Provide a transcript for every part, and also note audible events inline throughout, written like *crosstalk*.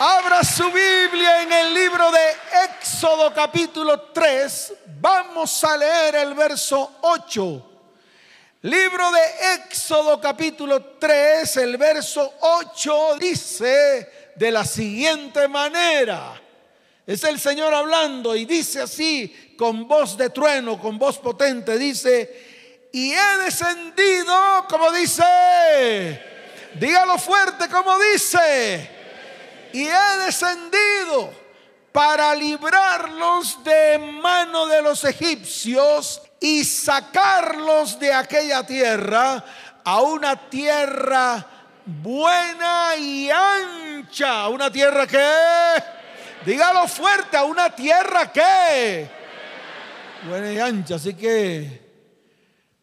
Abra su Biblia en el libro de Éxodo capítulo 3. Vamos a leer el verso 8. Libro de Éxodo capítulo 3, el verso 8 dice de la siguiente manera. Es el Señor hablando y dice así con voz de trueno, con voz potente, dice, y he descendido, como dice, dígalo fuerte, como dice y he descendido para librarlos de mano de los egipcios y sacarlos de aquella tierra a una tierra buena y ancha, una tierra que, dígalo fuerte, a una tierra que, buena y ancha, así que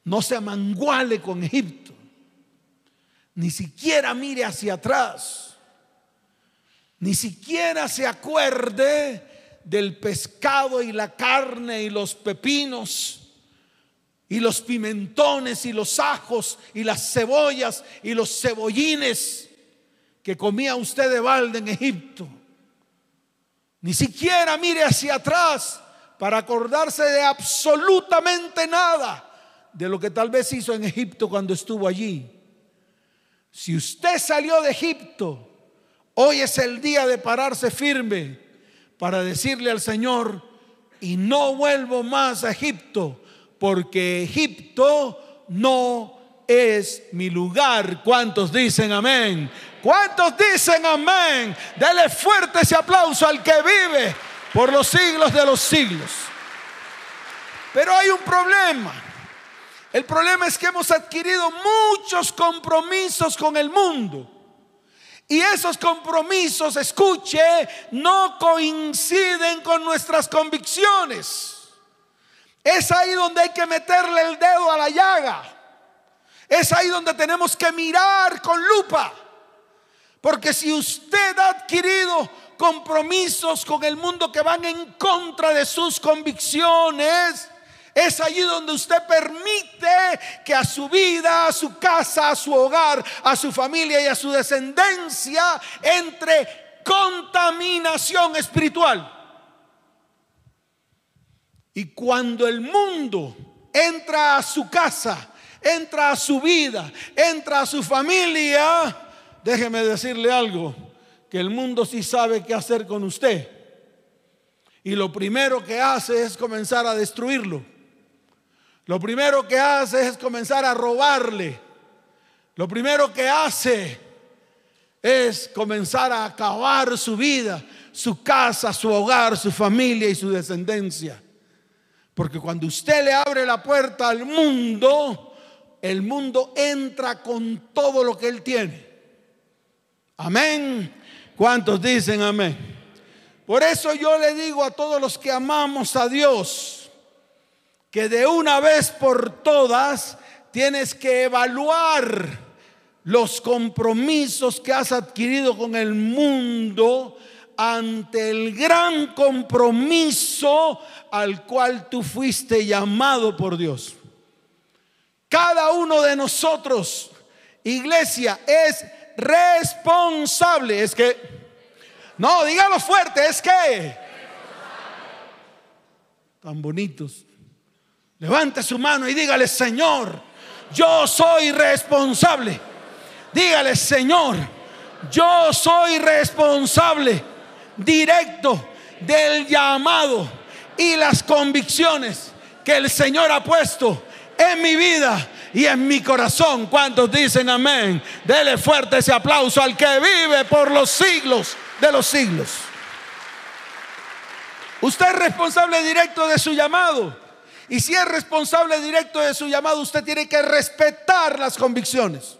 no se amanguale con Egipto, ni siquiera mire hacia atrás ni siquiera se acuerde del pescado y la carne y los pepinos y los pimentones y los ajos y las cebollas y los cebollines que comía usted de balde en Egipto. Ni siquiera mire hacia atrás para acordarse de absolutamente nada de lo que tal vez hizo en Egipto cuando estuvo allí. Si usted salió de Egipto Hoy es el día de pararse firme para decirle al Señor, y no vuelvo más a Egipto, porque Egipto no es mi lugar. ¿Cuántos dicen amén? ¿Cuántos dicen amén? Dele fuerte ese aplauso al que vive por los siglos de los siglos. Pero hay un problema. El problema es que hemos adquirido muchos compromisos con el mundo. Y esos compromisos, escuche, no coinciden con nuestras convicciones. Es ahí donde hay que meterle el dedo a la llaga. Es ahí donde tenemos que mirar con lupa. Porque si usted ha adquirido compromisos con el mundo que van en contra de sus convicciones, es allí donde usted permite que a su vida, a su casa, a su hogar, a su familia y a su descendencia entre contaminación espiritual. Y cuando el mundo entra a su casa, entra a su vida, entra a su familia, déjeme decirle algo, que el mundo sí sabe qué hacer con usted. Y lo primero que hace es comenzar a destruirlo. Lo primero que hace es comenzar a robarle. Lo primero que hace es comenzar a acabar su vida, su casa, su hogar, su familia y su descendencia. Porque cuando usted le abre la puerta al mundo, el mundo entra con todo lo que él tiene. Amén. ¿Cuántos dicen amén? Por eso yo le digo a todos los que amamos a Dios, que de una vez por todas tienes que evaluar los compromisos que has adquirido con el mundo ante el gran compromiso al cual tú fuiste llamado por Dios. Cada uno de nosotros, iglesia, es responsable. Es que, no, dígalo fuerte, es que, tan bonitos. Levante su mano y dígale, Señor, yo soy responsable. Dígale, Señor, yo soy responsable directo del llamado y las convicciones que el Señor ha puesto en mi vida y en mi corazón. ¿Cuántos dicen amén? Dele fuerte ese aplauso al que vive por los siglos de los siglos. Usted es responsable directo de su llamado. Y si es responsable directo de su llamado, usted tiene que respetar las convicciones.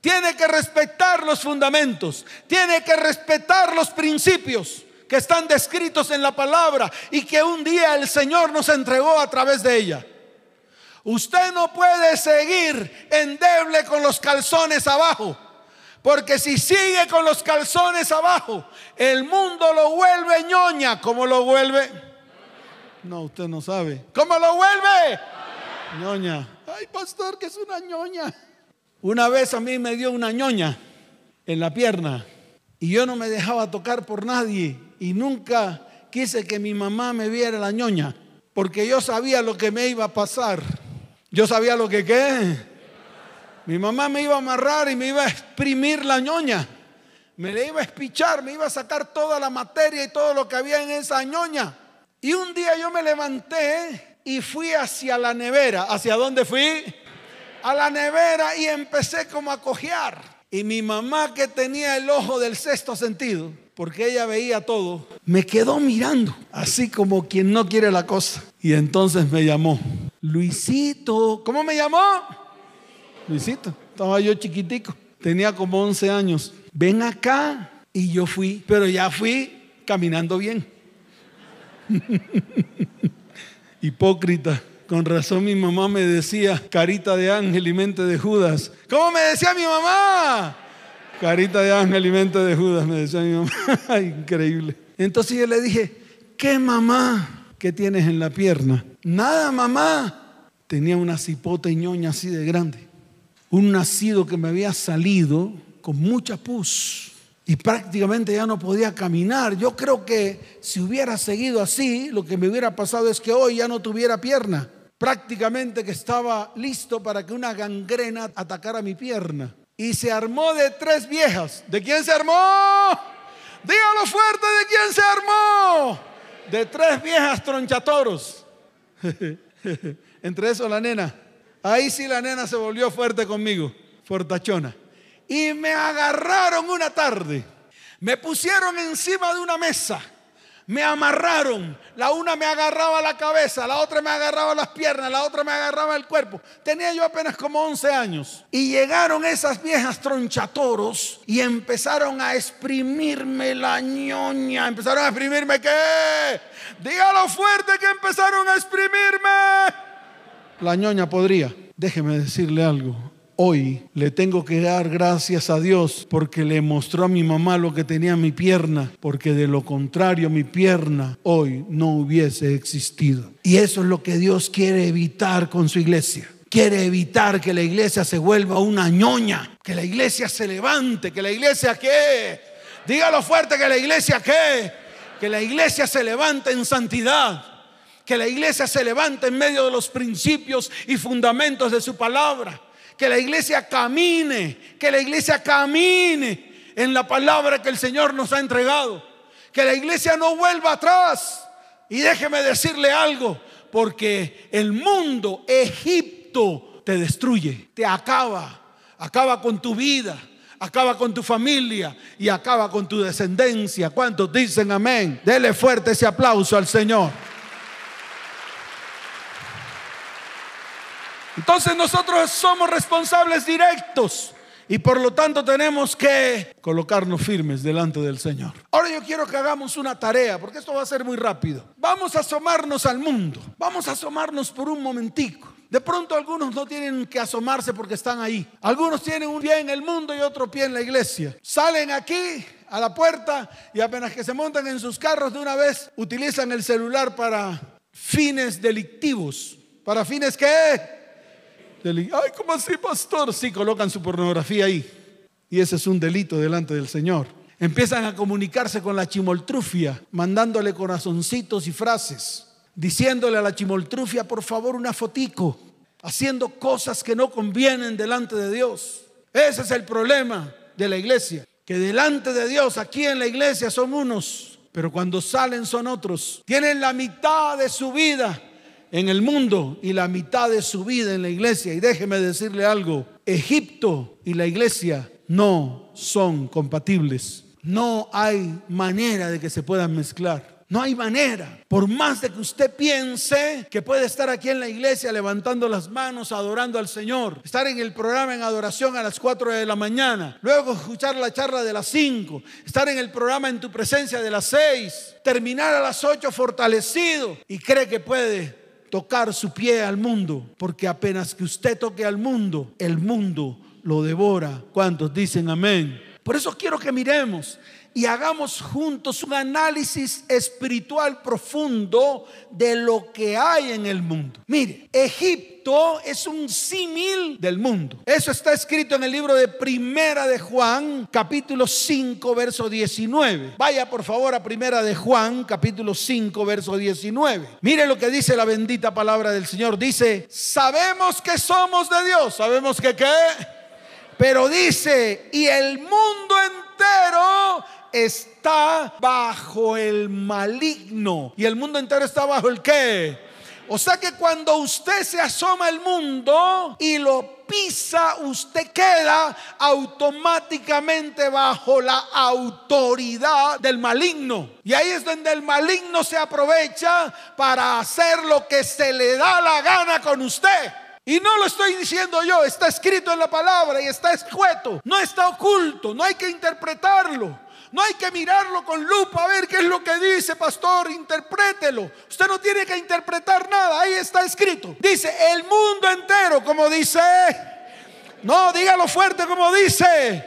Tiene que respetar los fundamentos. Tiene que respetar los principios que están descritos en la palabra y que un día el Señor nos entregó a través de ella. Usted no puede seguir endeble con los calzones abajo. Porque si sigue con los calzones abajo, el mundo lo vuelve ñoña, como lo vuelve no, usted no sabe. ¿Cómo lo vuelve? Ñoña. Ay, pastor, que es una ñoña. Una vez a mí me dio una ñoña en la pierna. Y yo no me dejaba tocar por nadie y nunca quise que mi mamá me viera la ñoña, porque yo sabía lo que me iba a pasar. Yo sabía lo que qué. Mi mamá me iba a amarrar y me iba a exprimir la ñoña. Me le iba a espichar, me iba a sacar toda la materia y todo lo que había en esa ñoña. Y un día yo me levanté y fui hacia la nevera. ¿Hacia dónde fui? A la nevera y empecé como a cojear. Y mi mamá que tenía el ojo del sexto sentido, porque ella veía todo, me quedó mirando, así como quien no quiere la cosa. Y entonces me llamó, Luisito, ¿cómo me llamó? Luisito, estaba yo chiquitico, tenía como 11 años. Ven acá. Y yo fui, pero ya fui caminando bien. *laughs* Hipócrita. Con razón mi mamá me decía carita de ángel y mente de Judas. ¿Cómo me decía mi mamá? Carita de ángel y mente de Judas, me decía mi mamá. *laughs* Increíble. Entonces yo le dije, ¿qué mamá que tienes en la pierna? Nada, mamá. Tenía una cipota y ñoña así de grande. Un nacido que me había salido con mucha pus y prácticamente ya no podía caminar. Yo creo que si hubiera seguido así, lo que me hubiera pasado es que hoy ya no tuviera pierna. Prácticamente que estaba listo para que una gangrena atacara mi pierna. Y se armó de tres viejas. ¿De quién se armó? Dígalo fuerte, ¿de quién se armó? De tres viejas tronchatoros. *laughs* Entre eso la nena. Ahí sí la nena se volvió fuerte conmigo, fortachona. Y me agarraron una tarde. Me pusieron encima de una mesa. Me amarraron. La una me agarraba la cabeza, la otra me agarraba las piernas, la otra me agarraba el cuerpo. Tenía yo apenas como 11 años. Y llegaron esas viejas tronchatoros y empezaron a exprimirme la ñoña. Empezaron a exprimirme qué? Dígalo fuerte que empezaron a exprimirme. La ñoña podría. Déjeme decirle algo. Hoy le tengo que dar gracias a Dios porque le mostró a mi mamá lo que tenía mi pierna, porque de lo contrario mi pierna hoy no hubiese existido. Y eso es lo que Dios quiere evitar con su iglesia. Quiere evitar que la iglesia se vuelva una ñoña, que la iglesia se levante, que la iglesia qué. Dígalo fuerte que la iglesia qué. Que la iglesia se levante en santidad que la iglesia se levante en medio de los principios y fundamentos de su palabra que la iglesia camine, que la iglesia camine en la palabra que el Señor nos ha entregado. Que la iglesia no vuelva atrás. Y déjeme decirle algo, porque el mundo, Egipto, te destruye, te acaba, acaba con tu vida, acaba con tu familia y acaba con tu descendencia. ¿Cuántos dicen amén? Dele fuerte ese aplauso al Señor. Entonces nosotros somos responsables directos y por lo tanto tenemos que colocarnos firmes delante del Señor. Ahora yo quiero que hagamos una tarea, porque esto va a ser muy rápido. Vamos a asomarnos al mundo. Vamos a asomarnos por un momentico. De pronto algunos no tienen que asomarse porque están ahí. Algunos tienen un pie en el mundo y otro pie en la iglesia. Salen aquí a la puerta y apenas que se montan en sus carros de una vez, utilizan el celular para fines delictivos. ¿Para fines qué? Ay, ¿cómo así, pastor? Sí, colocan su pornografía ahí. Y ese es un delito delante del Señor. Empiezan a comunicarse con la chimoltrufia, mandándole corazoncitos y frases, diciéndole a la chimoltrufia, por favor, una fotico, haciendo cosas que no convienen delante de Dios. Ese es el problema de la iglesia, que delante de Dios, aquí en la iglesia son unos, pero cuando salen son otros. Tienen la mitad de su vida en el mundo y la mitad de su vida en la iglesia. Y déjeme decirle algo, Egipto y la iglesia no son compatibles. No hay manera de que se puedan mezclar. No hay manera. Por más de que usted piense que puede estar aquí en la iglesia levantando las manos, adorando al Señor, estar en el programa en adoración a las 4 de la mañana, luego escuchar la charla de las 5, estar en el programa en tu presencia de las 6, terminar a las 8 fortalecido y cree que puede tocar su pie al mundo, porque apenas que usted toque al mundo, el mundo lo devora. ¿Cuántos dicen amén? Por eso quiero que miremos y hagamos juntos un análisis espiritual profundo de lo que hay en el mundo. Mire, Egipto es un símil del mundo. Eso está escrito en el libro de Primera de Juan, capítulo 5, verso 19. Vaya por favor a Primera de Juan, capítulo 5, verso 19. Mire lo que dice la bendita palabra del Señor. Dice, sabemos que somos de Dios. Sabemos que qué. Pero dice, y el mundo entero está bajo el maligno. ¿Y el mundo entero está bajo el qué? O sea que cuando usted se asoma al mundo y lo pisa, usted queda automáticamente bajo la autoridad del maligno. Y ahí es donde el maligno se aprovecha para hacer lo que se le da la gana con usted. Y no lo estoy diciendo yo, está escrito en la palabra y está escueto, no está oculto, no hay que interpretarlo. No hay que mirarlo con lupa a ver qué es lo que dice, pastor, interprételo. Usted no tiene que interpretar nada, ahí está escrito. Dice, el mundo entero, como dice, no, dígalo fuerte como dice,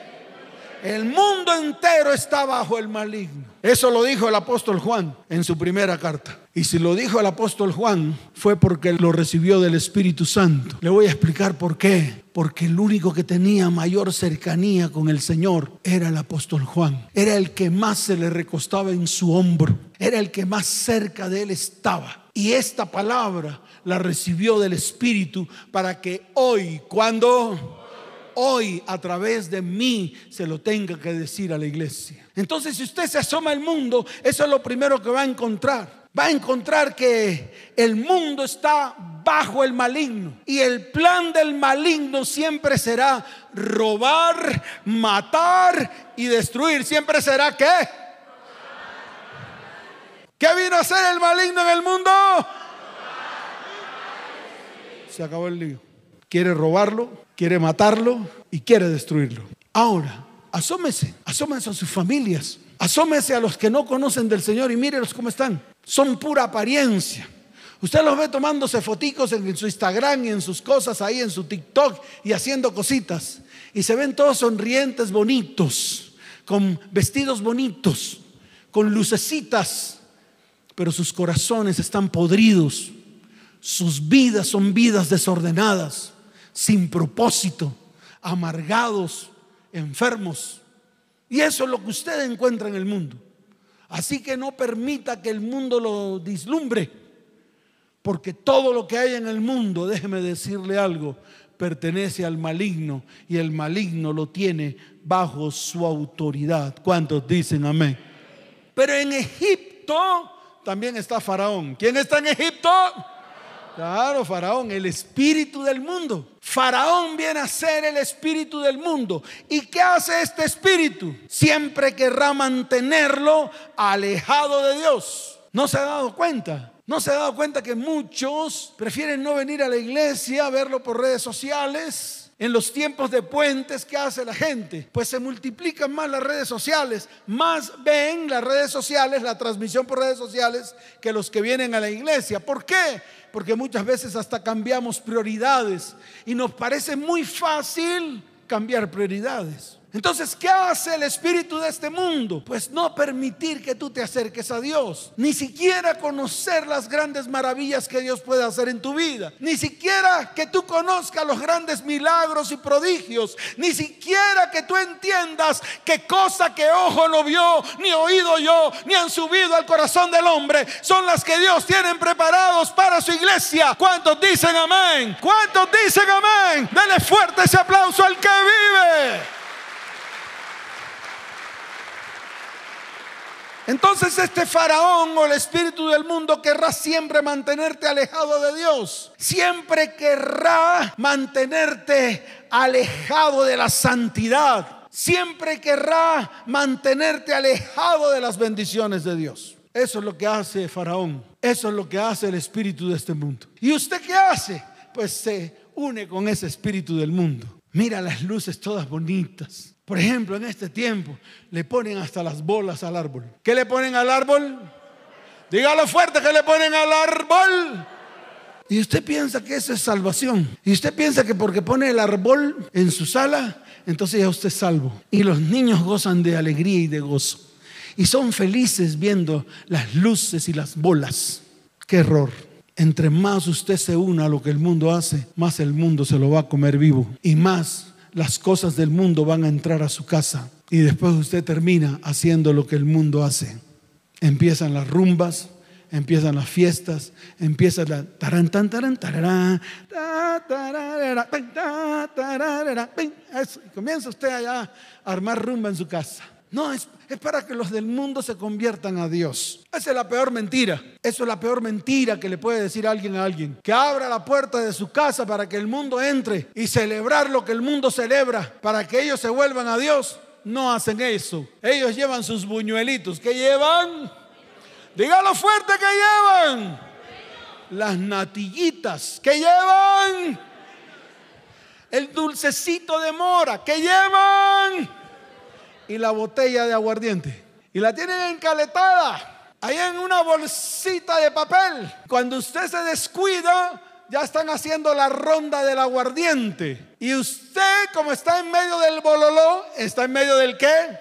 el mundo entero está bajo el maligno. Eso lo dijo el apóstol Juan en su primera carta. Y si lo dijo el apóstol Juan fue porque lo recibió del Espíritu Santo. Le voy a explicar por qué. Porque el único que tenía mayor cercanía con el Señor era el apóstol Juan. Era el que más se le recostaba en su hombro. Era el que más cerca de él estaba. Y esta palabra la recibió del Espíritu para que hoy, cuando hoy a través de mí se lo tenga que decir a la iglesia. Entonces, si usted se asoma al mundo, eso es lo primero que va a encontrar. Va a encontrar que el mundo está bajo el maligno. Y el plan del maligno siempre será robar, matar y destruir. Siempre será qué? ¿Qué vino a hacer el maligno en el mundo? Se acabó el lío. Quiere robarlo, quiere matarlo y quiere destruirlo. Ahora, asómese, asómense a sus familias, asómese a los que no conocen del Señor y mírelos cómo están. Son pura apariencia. Usted los ve tomándose foticos en su Instagram y en sus cosas ahí, en su TikTok y haciendo cositas. Y se ven todos sonrientes, bonitos, con vestidos bonitos, con lucecitas, pero sus corazones están podridos. Sus vidas son vidas desordenadas sin propósito, amargados, enfermos. Y eso es lo que usted encuentra en el mundo. Así que no permita que el mundo lo dislumbre, porque todo lo que hay en el mundo, déjeme decirle algo, pertenece al maligno y el maligno lo tiene bajo su autoridad. ¿Cuántos dicen amén? Pero en Egipto también está Faraón. ¿Quién está en Egipto? Claro, Faraón, el espíritu del mundo. Faraón viene a ser el espíritu del mundo. ¿Y qué hace este espíritu? Siempre querrá mantenerlo alejado de Dios. ¿No se ha dado cuenta? ¿No se ha dado cuenta que muchos prefieren no venir a la iglesia, verlo por redes sociales? En los tiempos de puentes, ¿qué hace la gente? Pues se multiplican más las redes sociales, más ven las redes sociales, la transmisión por redes sociales, que los que vienen a la iglesia. ¿Por qué? Porque muchas veces hasta cambiamos prioridades y nos parece muy fácil cambiar prioridades. Entonces, ¿qué hace el espíritu de este mundo? Pues no permitir que tú te acerques a Dios, ni siquiera conocer las grandes maravillas que Dios puede hacer en tu vida, ni siquiera que tú conozcas los grandes milagros y prodigios, ni siquiera que tú entiendas qué cosa que ojo no vio, ni oído yo, ni han subido al corazón del hombre, son las que Dios tiene preparados para su iglesia. ¿Cuántos dicen amén? ¿Cuántos dicen amén? Dele fuerte ese aplauso al que vive. Entonces este faraón o el espíritu del mundo querrá siempre mantenerte alejado de Dios. Siempre querrá mantenerte alejado de la santidad. Siempre querrá mantenerte alejado de las bendiciones de Dios. Eso es lo que hace Faraón. Eso es lo que hace el espíritu de este mundo. ¿Y usted qué hace? Pues se une con ese espíritu del mundo. Mira las luces todas bonitas por ejemplo, en este tiempo le ponen hasta las bolas al árbol. ¿Qué le ponen al árbol? Dígalo fuerte que le ponen al árbol. Y usted piensa que eso es salvación. Y usted piensa que porque pone el árbol en su sala, entonces ya usted es salvo. Y los niños gozan de alegría y de gozo. Y son felices viendo las luces y las bolas. Qué error. Entre más usted se una a lo que el mundo hace, más el mundo se lo va a comer vivo. Y más las cosas del mundo van a entrar a su casa. Y después usted termina haciendo lo que el mundo hace. Empiezan las rumbas, empiezan las fiestas, empieza la taran tan taran tarará, comienza usted allá a armar rumba en su casa. No, es, es, para que los del mundo se conviertan a Dios. Esa es la peor mentira. Eso es la peor mentira que le puede decir alguien a alguien. Que abra la puerta de su casa para que el mundo entre y celebrar lo que el mundo celebra, para que ellos se vuelvan a Dios. No hacen eso. Ellos llevan sus buñuelitos. ¿Qué llevan? Dígalo fuerte que llevan. Las natillitas que llevan. El dulcecito de mora que llevan. Y la botella de aguardiente. Y la tienen encaletada. Ahí en una bolsita de papel. Cuando usted se descuida, ya están haciendo la ronda del aguardiente. Y usted, como está en medio del bololó, está en medio del qué?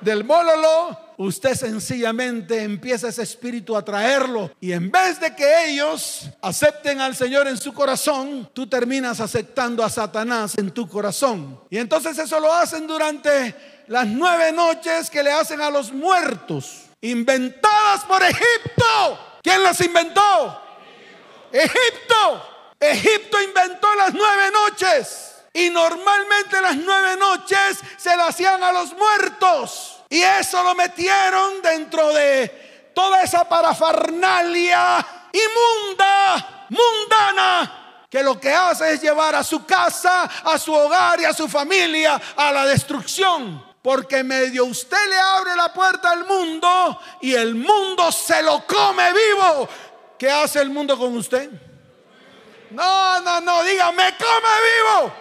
Del bololó usted sencillamente empieza ese espíritu a traerlo. Y en vez de que ellos acepten al Señor en su corazón, tú terminas aceptando a Satanás en tu corazón. Y entonces eso lo hacen durante las nueve noches que le hacen a los muertos, inventadas por Egipto. ¿Quién las inventó? Egipto. Egipto inventó las nueve noches. Y normalmente las nueve noches se las hacían a los muertos. Y eso lo metieron dentro de toda esa parafernalia inmunda, mundana, que lo que hace es llevar a su casa, a su hogar y a su familia a la destrucción. Porque medio usted le abre la puerta al mundo y el mundo se lo come vivo. ¿Qué hace el mundo con usted? No, no, no, dígame, come vivo.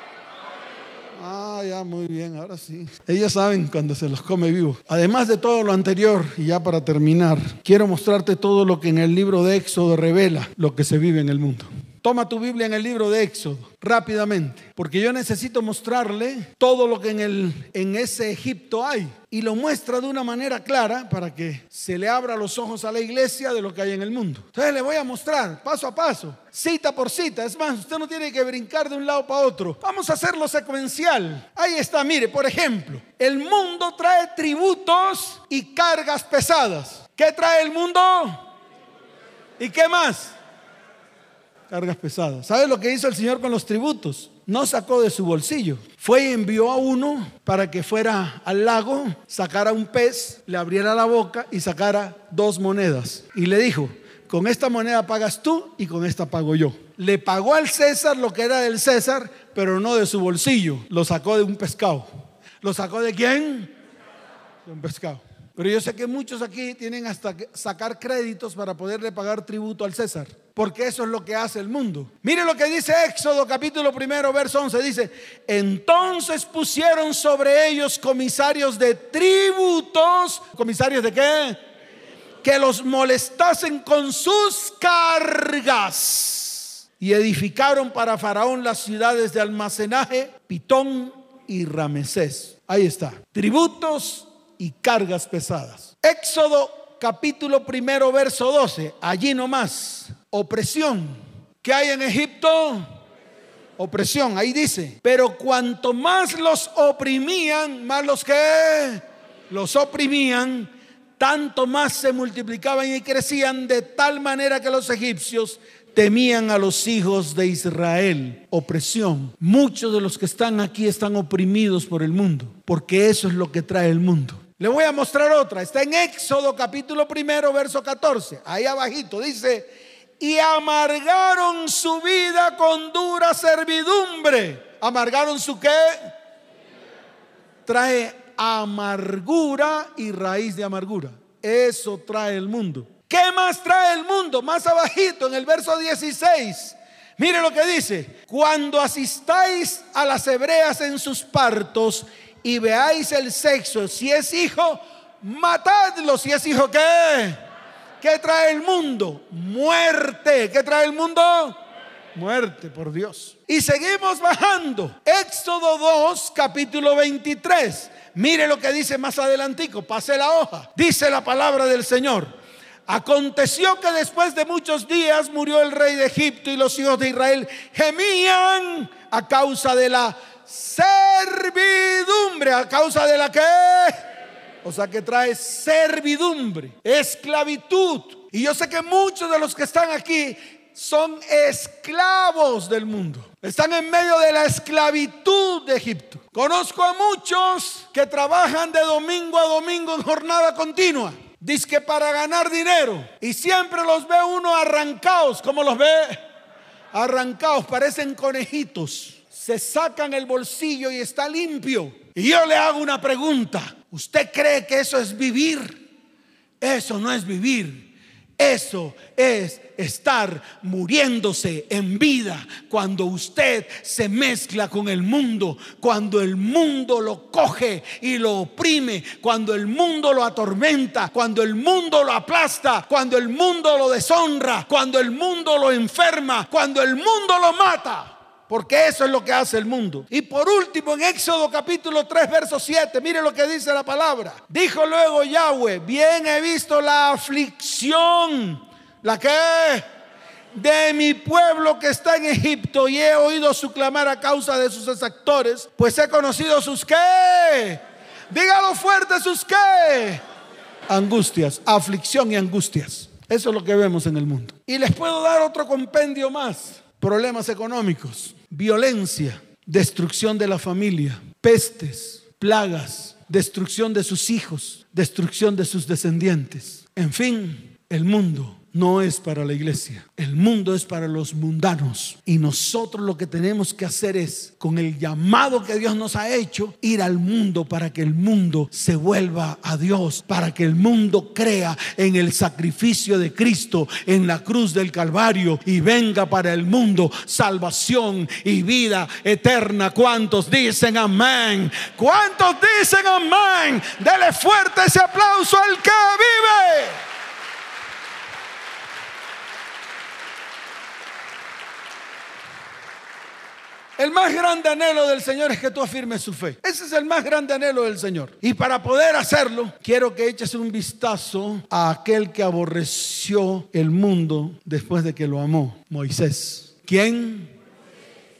Ah, ya, muy bien, ahora sí. Ellos saben cuando se los come vivo. Además de todo lo anterior, y ya para terminar, quiero mostrarte todo lo que en el libro de Éxodo revela lo que se vive en el mundo. Toma tu Biblia en el libro de Éxodo rápidamente, porque yo necesito mostrarle todo lo que en, el, en ese Egipto hay. Y lo muestra de una manera clara para que se le abra los ojos a la iglesia de lo que hay en el mundo. Entonces le voy a mostrar paso a paso, cita por cita. Es más, usted no tiene que brincar de un lado para otro. Vamos a hacerlo secuencial. Ahí está, mire, por ejemplo, el mundo trae tributos y cargas pesadas. ¿Qué trae el mundo? ¿Y qué más? Cargas pesadas. ¿Sabe lo que hizo el Señor con los tributos? No sacó de su bolsillo. Fue y envió a uno para que fuera al lago, sacara un pez, le abriera la boca y sacara dos monedas. Y le dijo, con esta moneda pagas tú y con esta pago yo. Le pagó al César lo que era del César, pero no de su bolsillo. Lo sacó de un pescado. ¿Lo sacó de quién? De un pescado. Pero yo sé que muchos aquí tienen hasta que sacar créditos para poderle pagar tributo al César porque eso es lo que hace el mundo. Mire lo que dice Éxodo capítulo primero, verso 11. Dice, entonces pusieron sobre ellos comisarios de tributos. ¿Comisarios de qué? Que los molestasen con sus cargas. Y edificaron para Faraón las ciudades de almacenaje, Pitón y Ramesés. Ahí está. Tributos y cargas pesadas. Éxodo capítulo primero, verso 12. Allí nomás opresión. ¿Qué hay en Egipto? Opresión, ahí dice. Pero cuanto más los oprimían, más los que los oprimían, tanto más se multiplicaban y crecían de tal manera que los egipcios temían a los hijos de Israel. Opresión. Muchos de los que están aquí están oprimidos por el mundo, porque eso es lo que trae el mundo. Le voy a mostrar otra. Está en Éxodo capítulo primero, verso 14. Ahí abajito dice, y amargaron su vida con dura servidumbre. ¿Amargaron su qué? Trae amargura y raíz de amargura. Eso trae el mundo. ¿Qué más trae el mundo? Más abajito en el verso 16. Mire lo que dice. Cuando asistáis a las hebreas en sus partos y veáis el sexo, si es hijo, matadlo. Si es hijo, ¿qué? ¿Qué trae el mundo? Muerte. ¿Qué trae el mundo? Muerte por Dios. Y seguimos bajando. Éxodo 2, capítulo 23. Mire lo que dice más adelantico. Pase la hoja. Dice la palabra del Señor. Aconteció que después de muchos días murió el rey de Egipto y los hijos de Israel gemían a causa de la servidumbre. ¿A causa de la qué? O sea que trae servidumbre, esclavitud. Y yo sé que muchos de los que están aquí son esclavos del mundo. Están en medio de la esclavitud de Egipto. Conozco a muchos que trabajan de domingo a domingo en jornada continua. Dice que para ganar dinero. Y siempre los ve uno arrancados. ¿Cómo los ve? Arrancados, parecen conejitos. Se sacan el bolsillo y está limpio. Y yo le hago una pregunta. ¿Usted cree que eso es vivir? Eso no es vivir. Eso es estar muriéndose en vida cuando usted se mezcla con el mundo, cuando el mundo lo coge y lo oprime, cuando el mundo lo atormenta, cuando el mundo lo aplasta, cuando el mundo lo deshonra, cuando el mundo lo enferma, cuando el mundo lo mata porque eso es lo que hace el mundo. Y por último, en Éxodo capítulo 3, verso 7, mire lo que dice la palabra. Dijo luego Yahweh, bien he visto la aflicción, la que de mi pueblo que está en Egipto y he oído su clamar a causa de sus exactores, pues he conocido sus qué. Dígalo fuerte, sus qué. Angustias, aflicción y angustias. Eso es lo que vemos en el mundo. Y les puedo dar otro compendio más. Problemas económicos, violencia, destrucción de la familia, pestes, plagas, destrucción de sus hijos, destrucción de sus descendientes. En fin, el mundo no es para la iglesia. El mundo es para los mundanos. Y nosotros lo que tenemos que hacer es, con el llamado que Dios nos ha hecho, ir al mundo para que el mundo se vuelva a Dios, para que el mundo crea en el sacrificio de Cristo en la cruz del Calvario y venga para el mundo salvación y vida eterna. ¿Cuántos dicen amén? ¿Cuántos dicen amén? Dele fuerte ese aplauso al que vive. El más grande anhelo del Señor es que tú afirmes su fe. Ese es el más grande anhelo del Señor. Y para poder hacerlo, quiero que eches un vistazo a aquel que aborreció el mundo después de que lo amó, Moisés. ¿Quién?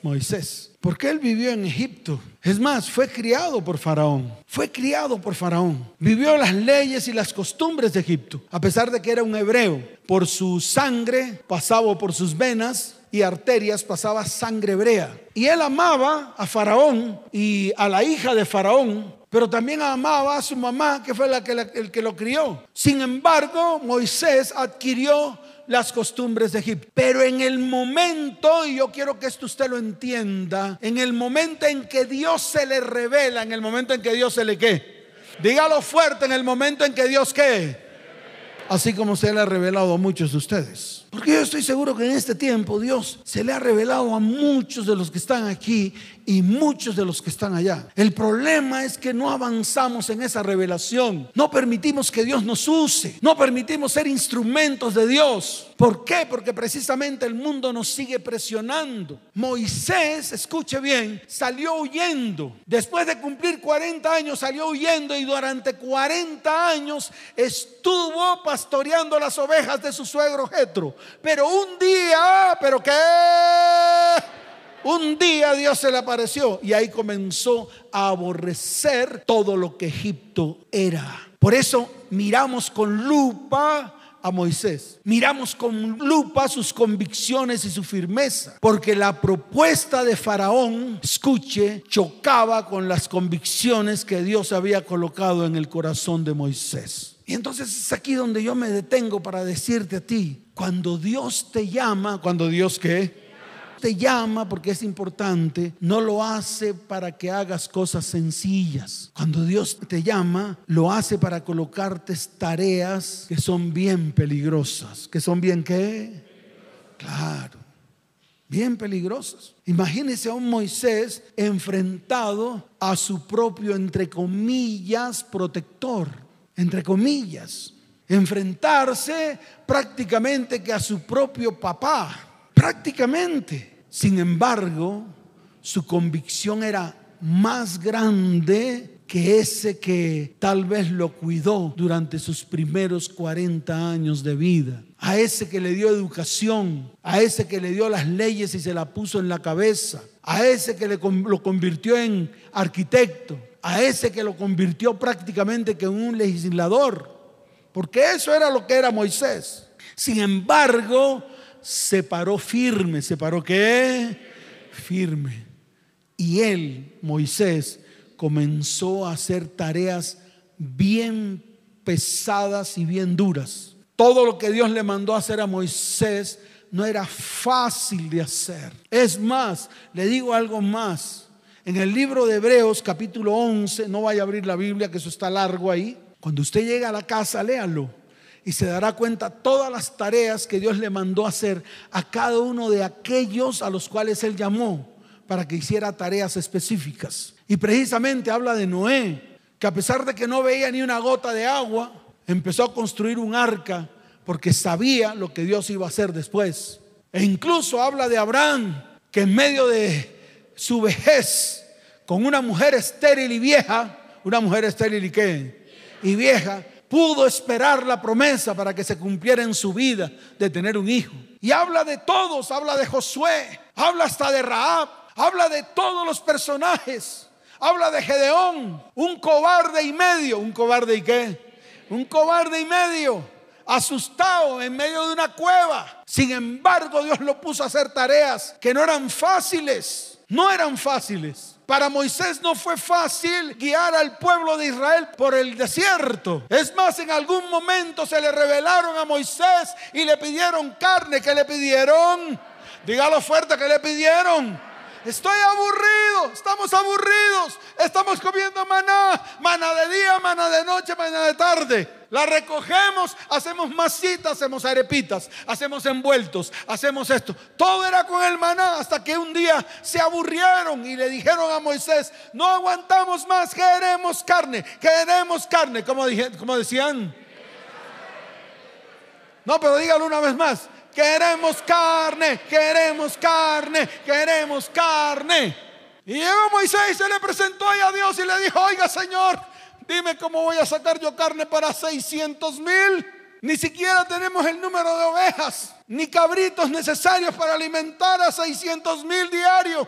Moisés. Porque él vivió en Egipto. Es más, fue criado por Faraón. Fue criado por Faraón. Vivió las leyes y las costumbres de Egipto. A pesar de que era un hebreo. Por su sangre pasaba por sus venas y arterias pasaba sangre hebrea. Y él amaba a Faraón y a la hija de Faraón, pero también amaba a su mamá, que fue la que, el que lo crió. Sin embargo, Moisés adquirió las costumbres de Egipto. Pero en el momento, y yo quiero que esto usted lo entienda, en el momento en que Dios se le revela, en el momento en que Dios se le qué, dígalo fuerte, en el momento en que Dios qué, así como se le ha revelado a muchos de ustedes. Porque yo estoy seguro que en este tiempo Dios se le ha revelado a muchos de los que están aquí y muchos de los que están allá. El problema es que no avanzamos en esa revelación. No permitimos que Dios nos use. No permitimos ser instrumentos de Dios. ¿Por qué? Porque precisamente el mundo nos sigue presionando. Moisés, escuche bien, salió huyendo. Después de cumplir 40 años salió huyendo y durante 40 años estuvo pastoreando las ovejas de su suegro Jetro. Pero un día, pero qué? Un día Dios se le apareció y ahí comenzó a aborrecer todo lo que Egipto era. Por eso miramos con lupa a Moisés. Miramos con lupa sus convicciones y su firmeza, porque la propuesta de Faraón, escuche, chocaba con las convicciones que Dios había colocado en el corazón de Moisés. Y entonces es aquí donde yo me detengo para decirte a ti, cuando Dios te llama, cuando Dios qué? te llama porque es importante, no lo hace para que hagas cosas sencillas. Cuando Dios te llama, lo hace para colocarte tareas que son bien peligrosas. ¿Que son bien qué? Claro, bien peligrosas. Imagínese a un Moisés enfrentado a su propio, entre comillas, protector, entre comillas enfrentarse prácticamente que a su propio papá. prácticamente. Sin embargo, su convicción era más grande que ese que tal vez lo cuidó durante sus primeros 40 años de vida, a ese que le dio educación, a ese que le dio las leyes y se la puso en la cabeza, a ese que le, lo convirtió en arquitecto, a ese que lo convirtió prácticamente en un legislador, porque eso era lo que era Moisés. Sin embargo, se paró firme, se paró qué? Firme. Y él, Moisés, comenzó a hacer tareas bien pesadas y bien duras. Todo lo que Dios le mandó a hacer a Moisés no era fácil de hacer. Es más, le digo algo más. En el libro de Hebreos capítulo 11, no vaya a abrir la Biblia, que eso está largo ahí. Cuando usted llega a la casa, léalo y se dará cuenta todas las tareas que Dios le mandó hacer a cada uno de aquellos a los cuales Él llamó para que hiciera tareas específicas. Y precisamente habla de Noé, que a pesar de que no veía ni una gota de agua, empezó a construir un arca porque sabía lo que Dios iba a hacer después. E incluso habla de Abraham, que en medio de su vejez, con una mujer estéril y vieja, una mujer estéril y qué, y vieja, pudo esperar la promesa para que se cumpliera en su vida de tener un hijo. Y habla de todos, habla de Josué, habla hasta de Raab, habla de todos los personajes. Habla de Gedeón, un cobarde y medio. ¿Un cobarde y qué? Un cobarde y medio, asustado en medio de una cueva. Sin embargo, Dios lo puso a hacer tareas que no eran fáciles. No eran fáciles. Para Moisés no fue fácil guiar al pueblo de Israel por el desierto. Es más, en algún momento se le revelaron a Moisés y le pidieron carne. ¿Qué le pidieron? Dígalo fuerte que le pidieron Estoy aburrido, estamos aburridos, estamos comiendo maná, maná de día, maná de noche, maná de tarde. La recogemos, hacemos masitas, hacemos arepitas, hacemos envueltos, hacemos esto. Todo era con el maná hasta que un día se aburrieron y le dijeron a Moisés, no aguantamos más, queremos carne, queremos carne, como, como decían. No, pero dígalo una vez más. Queremos carne, queremos carne, queremos carne. Y llegó Moisés y se le presentó ahí a Dios y le dijo, oiga Señor, dime cómo voy a sacar yo carne para 600 mil. Ni siquiera tenemos el número de ovejas, ni cabritos necesarios para alimentar a 600 mil diarios.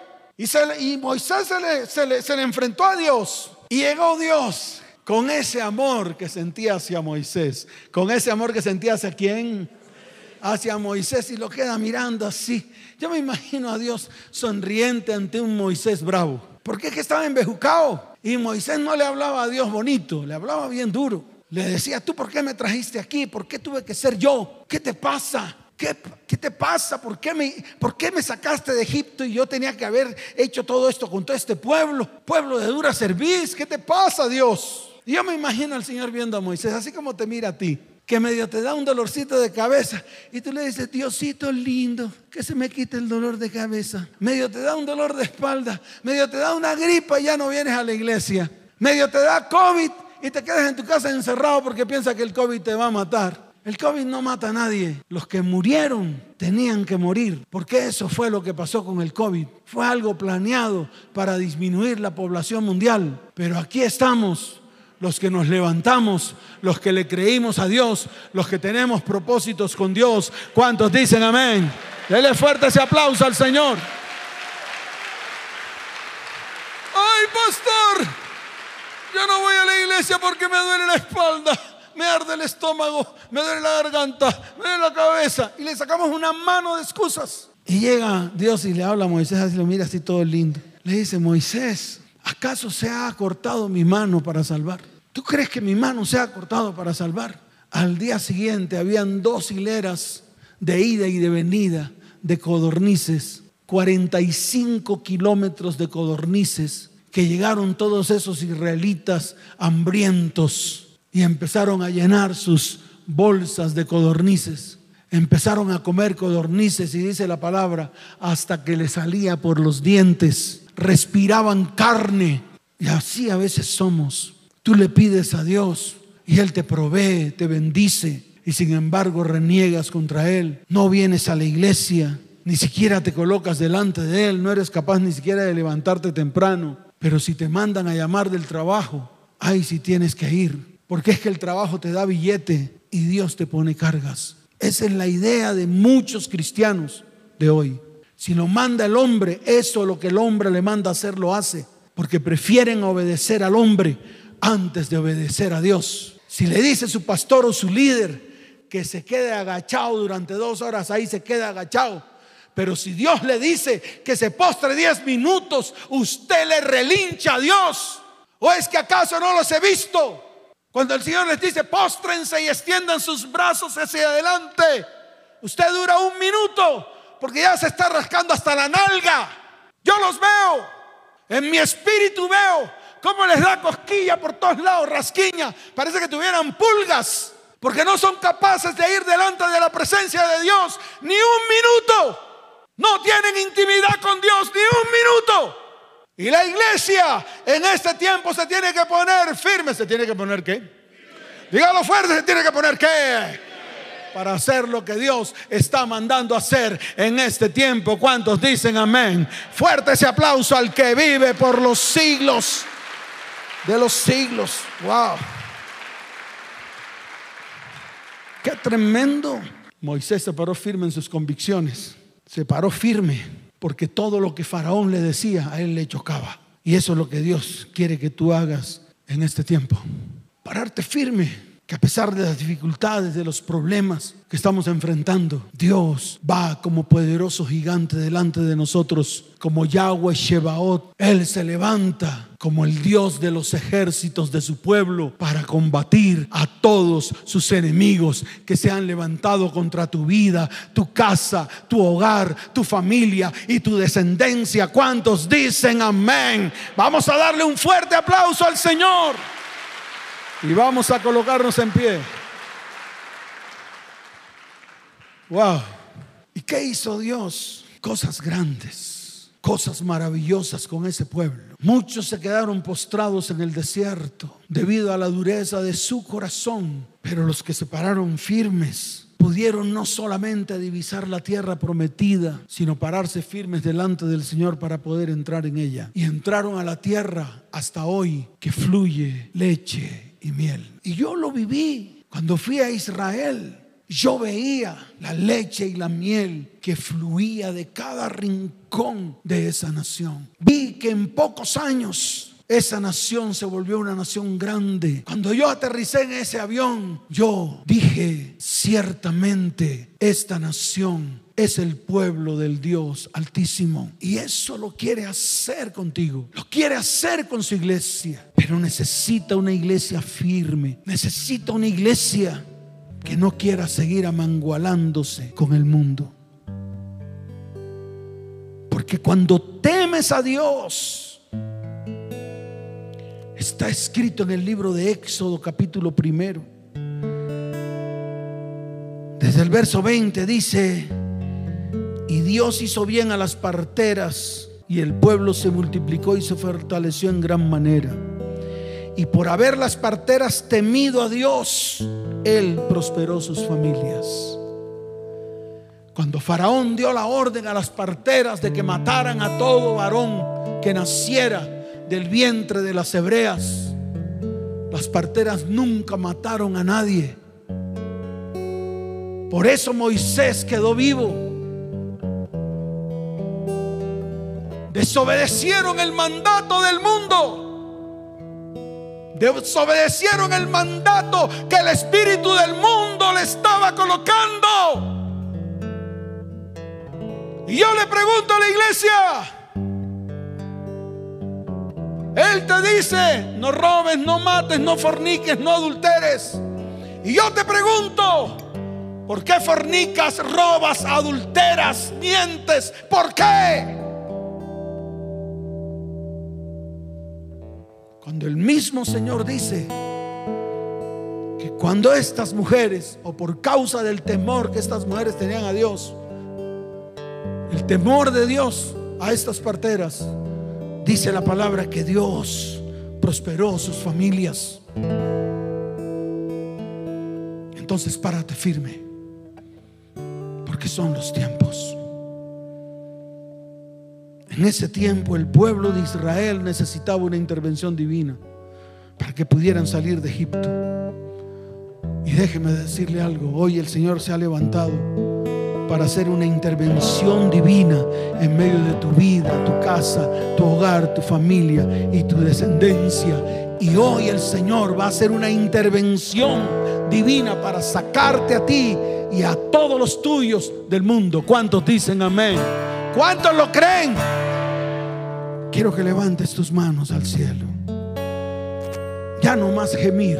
Y, Moisés se le, le, se le enfrentó a Dios. Y llegó Dios con ese amor que sentía hacia Moisés, con ese amor que sentía hacia quién? hacia Moisés y lo queda mirando así. Yo me imagino a Dios sonriente ante un Moisés bravo. Porque es que estaba embejucado. Y Moisés no le hablaba a Dios bonito, le hablaba bien duro. Le decía, ¿tú por qué me trajiste aquí? ¿Por qué tuve que ser yo? ¿Qué te pasa? ¿Qué, ¿Qué, te pasa? ¿Por qué, me, ¿Por qué me sacaste de Egipto y yo tenía que haber hecho todo esto con todo este pueblo? Pueblo de dura serviz. ¿Qué te pasa, Dios? Y yo me imagino al Señor viendo a Moisés, así como te mira a ti que medio te da un dolorcito de cabeza y tú le dices, Diosito lindo, que se me quite el dolor de cabeza. Medio te da un dolor de espalda, medio te da una gripa y ya no vienes a la iglesia. Medio te da COVID y te quedas en tu casa encerrado porque piensas que el COVID te va a matar. El COVID no mata a nadie. Los que murieron tenían que morir, porque eso fue lo que pasó con el COVID. Fue algo planeado para disminuir la población mundial. Pero aquí estamos los que nos levantamos, los que le creímos a Dios, los que tenemos propósitos con Dios. ¿Cuántos dicen amén? Dele fuerte ese aplauso al Señor. Ay, pastor, yo no voy a la iglesia porque me duele la espalda, me arde el estómago, me duele la garganta, me duele la cabeza. Y le sacamos una mano de excusas. Y llega Dios y le habla a Moisés, así lo mira así todo lindo. Le dice, Moisés, ¿acaso se ha cortado mi mano para salvar? ¿Tú crees que mi mano se ha cortado para salvar? Al día siguiente habían dos hileras de ida y de venida de codornices, 45 kilómetros de codornices, que llegaron todos esos israelitas hambrientos y empezaron a llenar sus bolsas de codornices. Empezaron a comer codornices y dice la palabra, hasta que le salía por los dientes, respiraban carne. Y así a veces somos. Tú le pides a Dios y Él te provee, te bendice y sin embargo reniegas contra Él. No vienes a la iglesia ni siquiera te colocas delante de Él, no eres capaz ni siquiera de levantarte temprano. Pero si te mandan a llamar del trabajo, ay, si tienes que ir, porque es que el trabajo te da billete y Dios te pone cargas. Esa es la idea de muchos cristianos de hoy. Si lo manda el hombre, eso lo que el hombre le manda hacer lo hace, porque prefieren obedecer al hombre antes de obedecer a Dios. Si le dice su pastor o su líder que se quede agachado durante dos horas, ahí se queda agachado pero si Dios le dice que se postre diez minutos, usted le relincha a Dios. ¿O es que acaso no los he visto? Cuando el Señor les dice, póstrense y extiendan sus brazos hacia adelante, usted dura un minuto porque ya se está rascando hasta la nalga. Yo los veo, en mi espíritu veo cómo les da cosquilla por todos lados, rasquiña, parece que tuvieran pulgas, porque no son capaces de ir delante de la presencia de Dios ni un minuto. No tienen intimidad con Dios ni un minuto. Y la iglesia en este tiempo se tiene que poner firme. ¿Se tiene que poner qué? Dígalo fuerte, se tiene que poner qué? Para hacer lo que Dios está mandando hacer en este tiempo. ¿Cuántos dicen amén? Fuerte ese aplauso al que vive por los siglos de los siglos. Wow. Qué tremendo. Moisés se paró firme en sus convicciones se paró firme porque todo lo que Faraón le decía a él le chocaba. Y eso es lo que Dios quiere que tú hagas en este tiempo. Pararte firme a pesar de las dificultades, de los problemas que estamos enfrentando, Dios va como poderoso gigante delante de nosotros, como Yahweh Shebaot. Él se levanta como el Dios de los ejércitos de su pueblo para combatir a todos sus enemigos que se han levantado contra tu vida, tu casa, tu hogar, tu familia y tu descendencia. ¿Cuántos dicen amén? Vamos a darle un fuerte aplauso al Señor. Y vamos a colocarnos en pie. Wow. ¿Y qué hizo Dios? Cosas grandes, cosas maravillosas con ese pueblo. Muchos se quedaron postrados en el desierto debido a la dureza de su corazón, pero los que se pararon firmes pudieron no solamente divisar la tierra prometida, sino pararse firmes delante del Señor para poder entrar en ella. Y entraron a la tierra hasta hoy que fluye leche y miel. Y yo lo viví cuando fui a Israel. Yo veía la leche y la miel que fluía de cada rincón de esa nación. Vi que en pocos años esa nación se volvió una nación grande. Cuando yo aterricé en ese avión, yo dije, ciertamente esta nación es el pueblo del Dios altísimo. Y eso lo quiere hacer contigo. Lo quiere hacer con su iglesia. Pero necesita una iglesia firme. Necesita una iglesia que no quiera seguir amangualándose con el mundo. Porque cuando temes a Dios, está escrito en el libro de Éxodo capítulo primero. Desde el verso 20 dice, y Dios hizo bien a las parteras y el pueblo se multiplicó y se fortaleció en gran manera. Y por haber las parteras temido a Dios, Él prosperó sus familias. Cuando Faraón dio la orden a las parteras de que mataran a todo varón que naciera del vientre de las hebreas, las parteras nunca mataron a nadie. Por eso Moisés quedó vivo Desobedecieron el mandato del mundo. Desobedecieron el mandato que el espíritu del mundo le estaba colocando. Y yo le pregunto a la iglesia, Él te dice, no robes, no mates, no forniques, no adulteres. Y yo te pregunto, ¿por qué fornicas, robas, adulteras, mientes? ¿Por qué? Cuando el mismo Señor dice que cuando estas mujeres, o por causa del temor que estas mujeres tenían a Dios, el temor de Dios a estas parteras, dice la palabra que Dios prosperó sus familias. Entonces párate firme, porque son los tiempos. En ese tiempo el pueblo de Israel necesitaba una intervención divina para que pudieran salir de Egipto. Y déjeme decirle algo, hoy el Señor se ha levantado para hacer una intervención divina en medio de tu vida, tu casa, tu hogar, tu familia y tu descendencia. Y hoy el Señor va a hacer una intervención divina para sacarte a ti y a todos los tuyos del mundo. ¿Cuántos dicen amén? ¿Cuántos lo creen? Quiero que levantes tus manos al cielo. Ya no más gemir.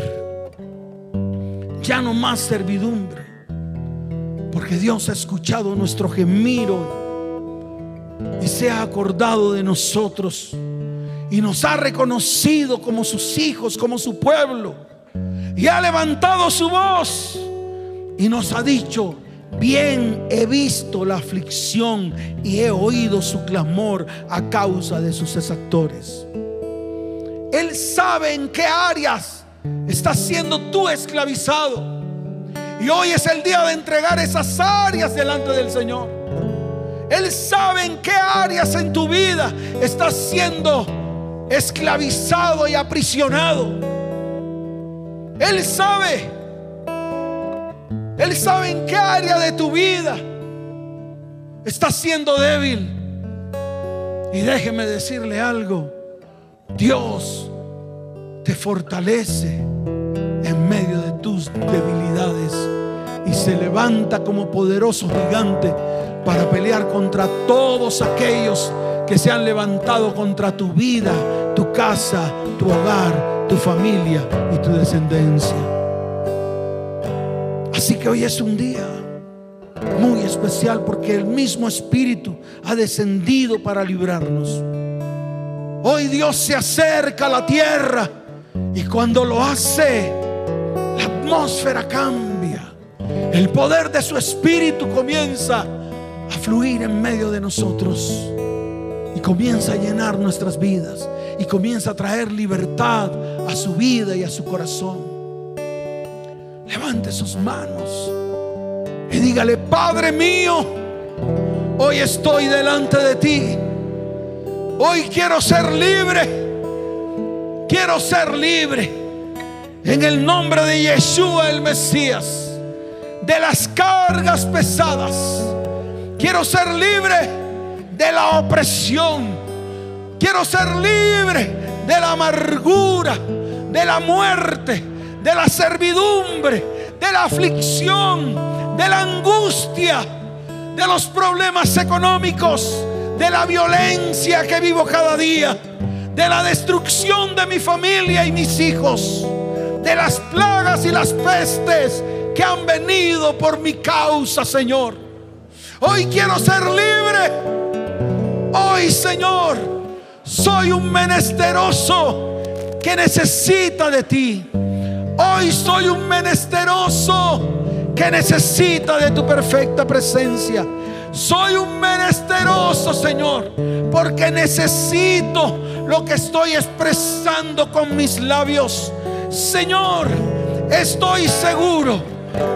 Ya no más servidumbre. Porque Dios ha escuchado nuestro gemiro y se ha acordado de nosotros y nos ha reconocido como sus hijos, como su pueblo. Y ha levantado su voz y nos ha dicho, bien he visto la aflicción y he oído su clamor a causa de sus exactores. Él sabe en qué áreas estás siendo tú esclavizado. Y hoy es el día de entregar esas áreas delante del Señor. Él sabe en qué áreas en tu vida estás siendo esclavizado y aprisionado. Él sabe. Él sabe en qué área de tu vida estás siendo débil. Y déjeme decirle algo. Dios te fortalece en medio de tus debilidades y se levanta como poderoso gigante para pelear contra todos aquellos que se han levantado contra tu vida, tu casa, tu hogar, tu familia y tu descendencia. Así que hoy es un día muy especial porque el mismo Espíritu ha descendido para librarnos. Hoy Dios se acerca a la tierra y cuando lo hace, la atmósfera cambia. El poder de su Espíritu comienza a fluir en medio de nosotros y comienza a llenar nuestras vidas y comienza a traer libertad a su vida y a su corazón. Levante sus manos y dígale, Padre mío, hoy estoy delante de ti. Hoy quiero ser libre. Quiero ser libre. En el nombre de Yeshua el Mesías. De las cargas pesadas. Quiero ser libre de la opresión. Quiero ser libre de la amargura, de la muerte, de la servidumbre, de la aflicción, de la angustia, de los problemas económicos de la violencia que vivo cada día, de la destrucción de mi familia y mis hijos, de las plagas y las pestes que han venido por mi causa, Señor. Hoy quiero ser libre. Hoy, Señor, soy un menesteroso que necesita de ti. Hoy soy un menesteroso que necesita de tu perfecta presencia. Soy un menesteroso, Señor, porque necesito lo que estoy expresando con mis labios. Señor, estoy seguro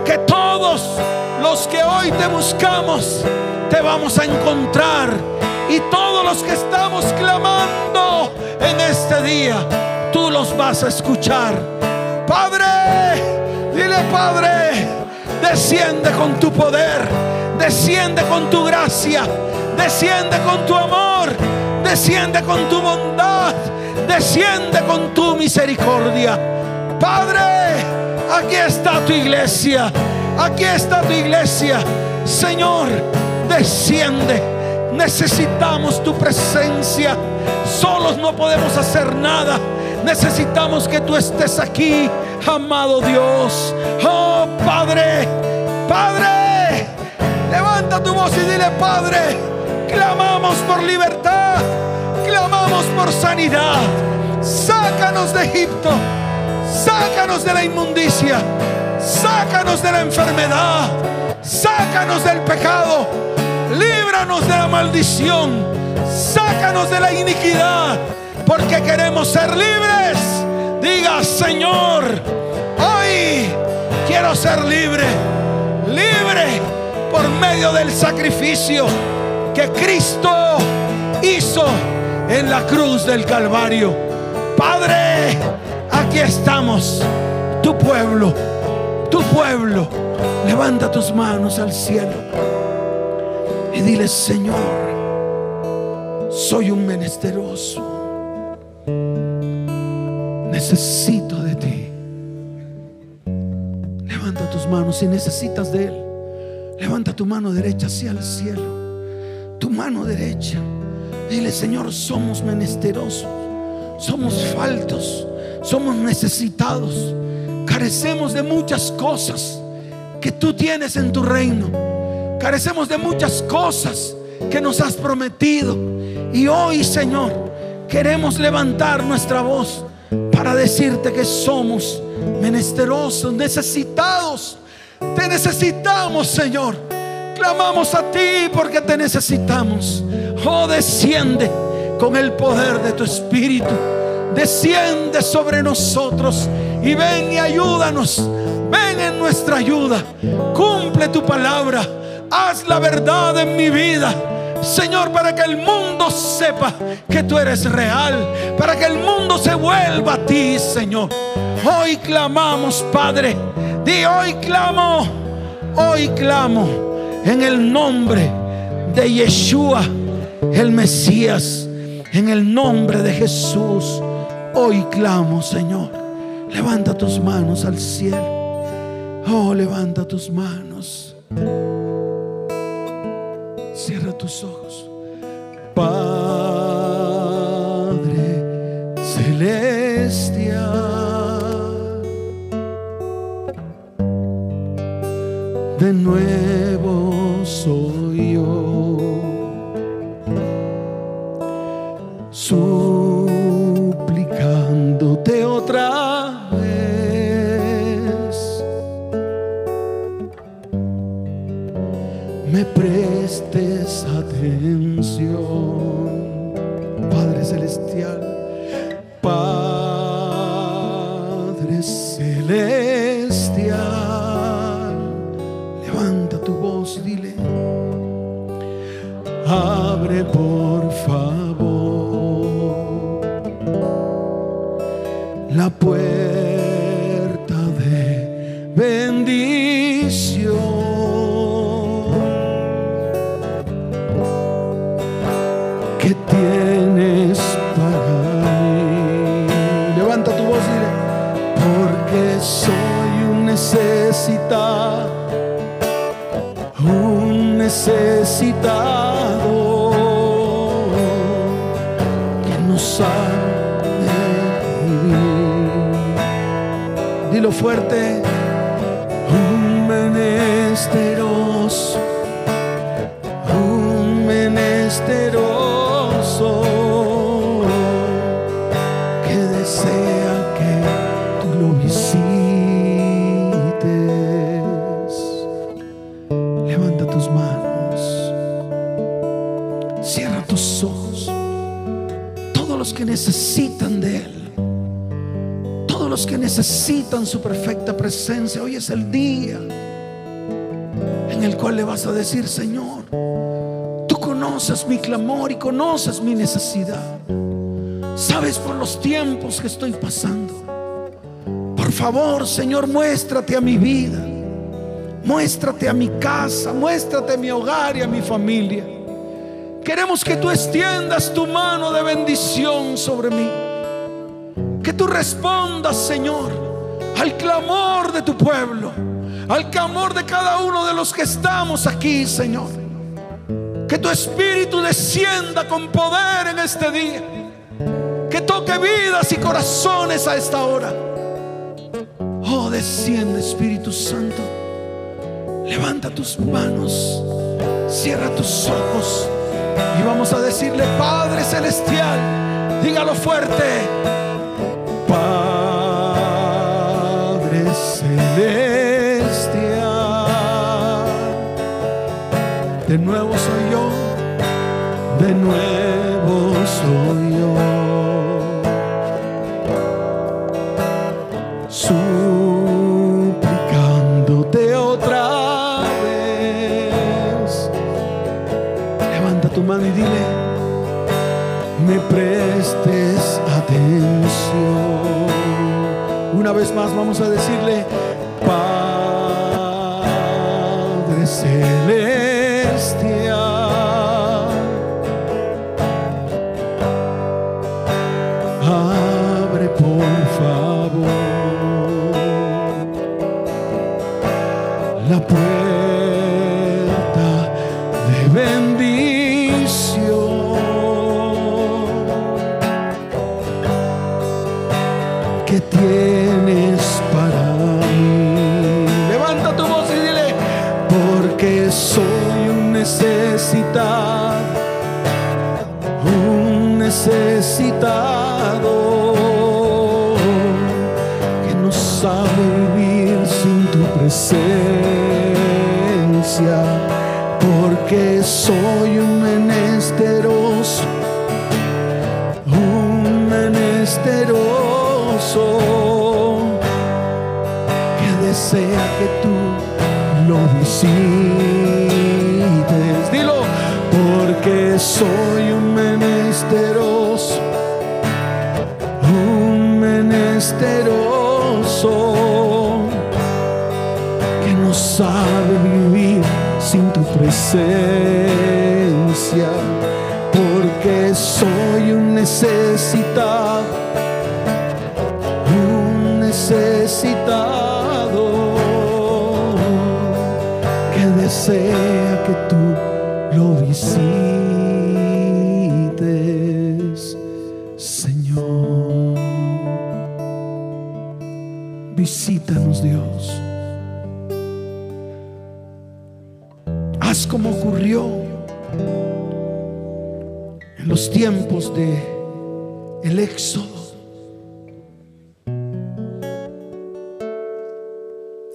que todos los que hoy te buscamos, te vamos a encontrar. Y todos los que estamos clamando en este día, tú los vas a escuchar. Padre, dile Padre, desciende con tu poder Desciende con tu gracia, desciende con tu amor, desciende con tu bondad, desciende con tu misericordia. Padre, aquí está tu iglesia, aquí está tu iglesia. Señor, desciende. Necesitamos tu presencia. Solos no podemos hacer nada. Necesitamos que tú estés aquí, amado Dios. Oh Padre, Padre. Levanta tu voz y dile, Padre, clamamos por libertad, clamamos por sanidad. Sácanos de Egipto, sácanos de la inmundicia, sácanos de la enfermedad, sácanos del pecado, líbranos de la maldición, sácanos de la iniquidad, porque queremos ser libres. Diga, Señor, hoy quiero ser libre, libre por medio del sacrificio que Cristo hizo en la cruz del Calvario. Padre, aquí estamos, tu pueblo, tu pueblo. Levanta tus manos al cielo y dile, Señor, soy un menesteroso. Necesito de ti. Levanta tus manos si necesitas de Él. Levanta tu mano derecha hacia el cielo. Tu mano derecha. Dile, Señor, somos menesterosos. Somos faltos. Somos necesitados. Carecemos de muchas cosas que tú tienes en tu reino. Carecemos de muchas cosas que nos has prometido. Y hoy, Señor, queremos levantar nuestra voz para decirte que somos menesterosos, necesitados te necesitamos, Señor. Clamamos a ti porque te necesitamos. Oh, desciende con el poder de tu Espíritu. Desciende sobre nosotros y ven y ayúdanos. Ven en nuestra ayuda. Cumple tu palabra. Haz la verdad en mi vida. Señor, para que el mundo sepa que tú eres real, para que el mundo se vuelva a ti, Señor. Hoy clamamos, Padre, Di hoy clamo, hoy clamo en el nombre de Yeshua, el Mesías, en el nombre de Jesús. Hoy clamo, Señor. Levanta tus manos al cielo. Oh, levanta tus manos. Padre celestial. de nuevo me prestes atención, Padre Celestial, Padre Celestial. abre por favor la puerta fuerte. Necesitan su perfecta presencia, hoy es el día en el cual le vas a decir, Señor, tú conoces mi clamor y conoces mi necesidad. Sabes por los tiempos que estoy pasando. Por favor, Señor, muéstrate a mi vida. Muéstrate a mi casa, muéstrate a mi hogar y a mi familia. Queremos que tú extiendas tu mano de bendición sobre mí. Tú respondas, Señor, al clamor de tu pueblo, al clamor de cada uno de los que estamos aquí, Señor. Que tu espíritu descienda con poder en este día. Que toque vidas y corazones a esta hora. Oh, desciende Espíritu Santo. Levanta tus manos. Cierra tus ojos. Y vamos a decirle, Padre Celestial, dígalo fuerte. Padre Celestial, de nuevo soy yo, de nuevo soy yo. y dile, me prestes vez más vamos a decirle, Padre Celestial. Abre por favor la puerta Dilo, porque soy un menesteroso, un menesteroso que no sabe vivir sin tu presencia, porque soy un necesitado, en los tiempos de el éxodo.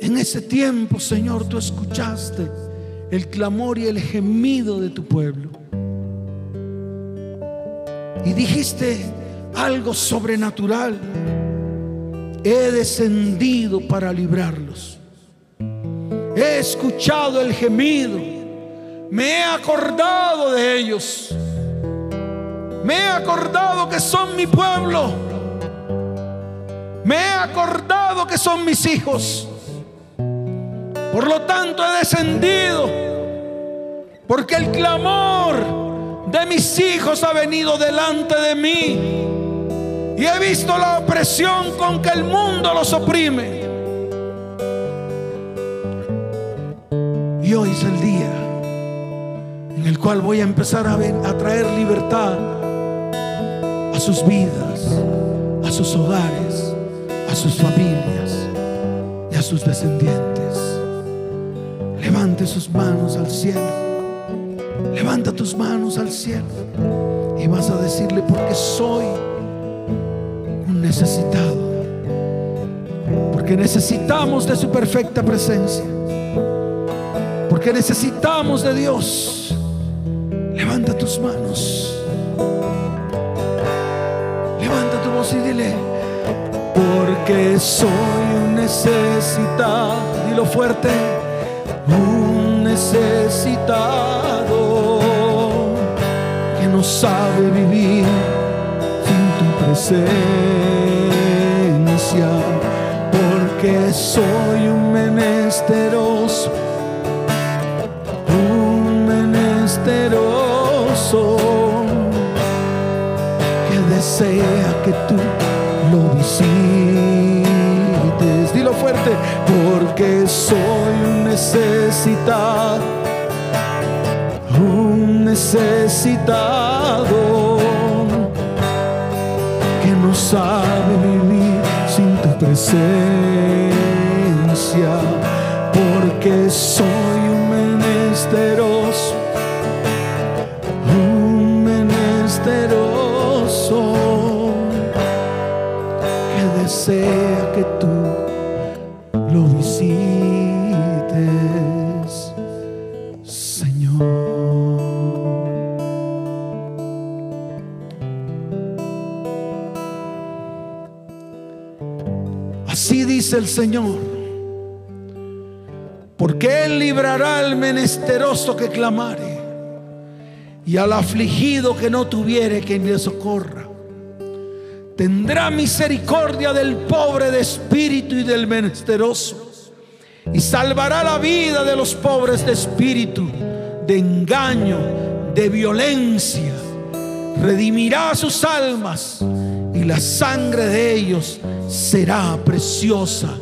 En ese tiempo, Señor, tú escuchaste el clamor y el gemido de tu pueblo. Y dijiste algo sobrenatural. He descendido para librarlos. He escuchado el gemido. Me he acordado de ellos. Me he acordado que son mi pueblo. Me he acordado que son mis hijos. Por lo tanto he descendido. Porque el clamor de mis hijos ha venido delante de mí. Y he visto la opresión con que el mundo los oprime. Y hoy es el día en el cual voy a empezar a, a traer libertad sus vidas, a sus hogares, a sus familias y a sus descendientes. Levante sus manos al cielo. Levanta tus manos al cielo y vas a decirle porque soy un necesitado. Porque necesitamos de su perfecta presencia. Porque necesitamos de Dios. Levanta tus manos. Y dile, porque soy un necesitado. Dilo fuerte, un necesitado que no sabe vivir sin tu presencia. Porque soy un porque soy un necesitado, un necesitado que no sabe vivir sin tu presencia, porque soy un menesteroso Señor. Porque Él librará al menesteroso que clamare. y al afligido que no tuviere quien le socorra. Tendrá misericordia del pobre de espíritu y del menesteroso. Y salvará la vida de los pobres de espíritu, de engaño, de violencia. Redimirá sus almas y la sangre de ellos será preciosa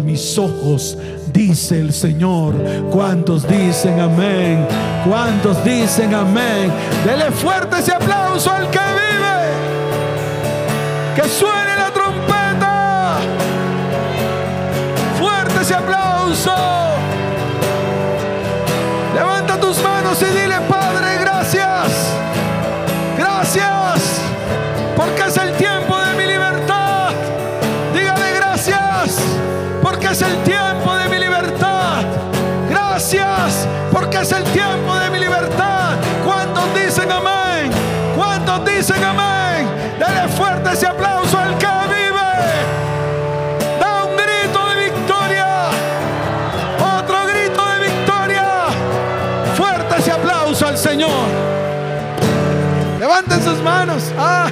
mis ojos, dice el Señor. ¿Cuántos dicen amén? ¿Cuántos dicen amén? Dele fuerte ese aplauso al que vive. Que suene la trompeta. Fuerte ese aplauso. Levanta tus manos y dile, es el tiempo de mi libertad. ¿Cuántos dicen amén? ¿Cuántos dicen amén? Dale fuerte ese aplauso al que vive. Da un grito de victoria. Otro grito de victoria. Fuerte ese aplauso al Señor. Levanten sus manos. Ah.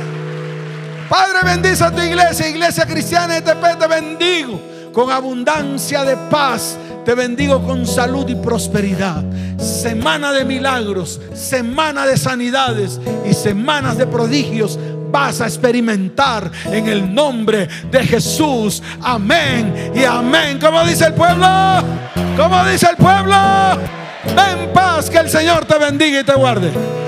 Padre, bendice a tu iglesia, iglesia cristiana de TP, te bendigo con abundancia de paz. Te bendigo con salud y prosperidad. Semana de milagros, semana de sanidades y semanas de prodigios vas a experimentar en el nombre de Jesús. Amén y amén. Como dice el pueblo, como dice el pueblo, ven paz, que el Señor te bendiga y te guarde.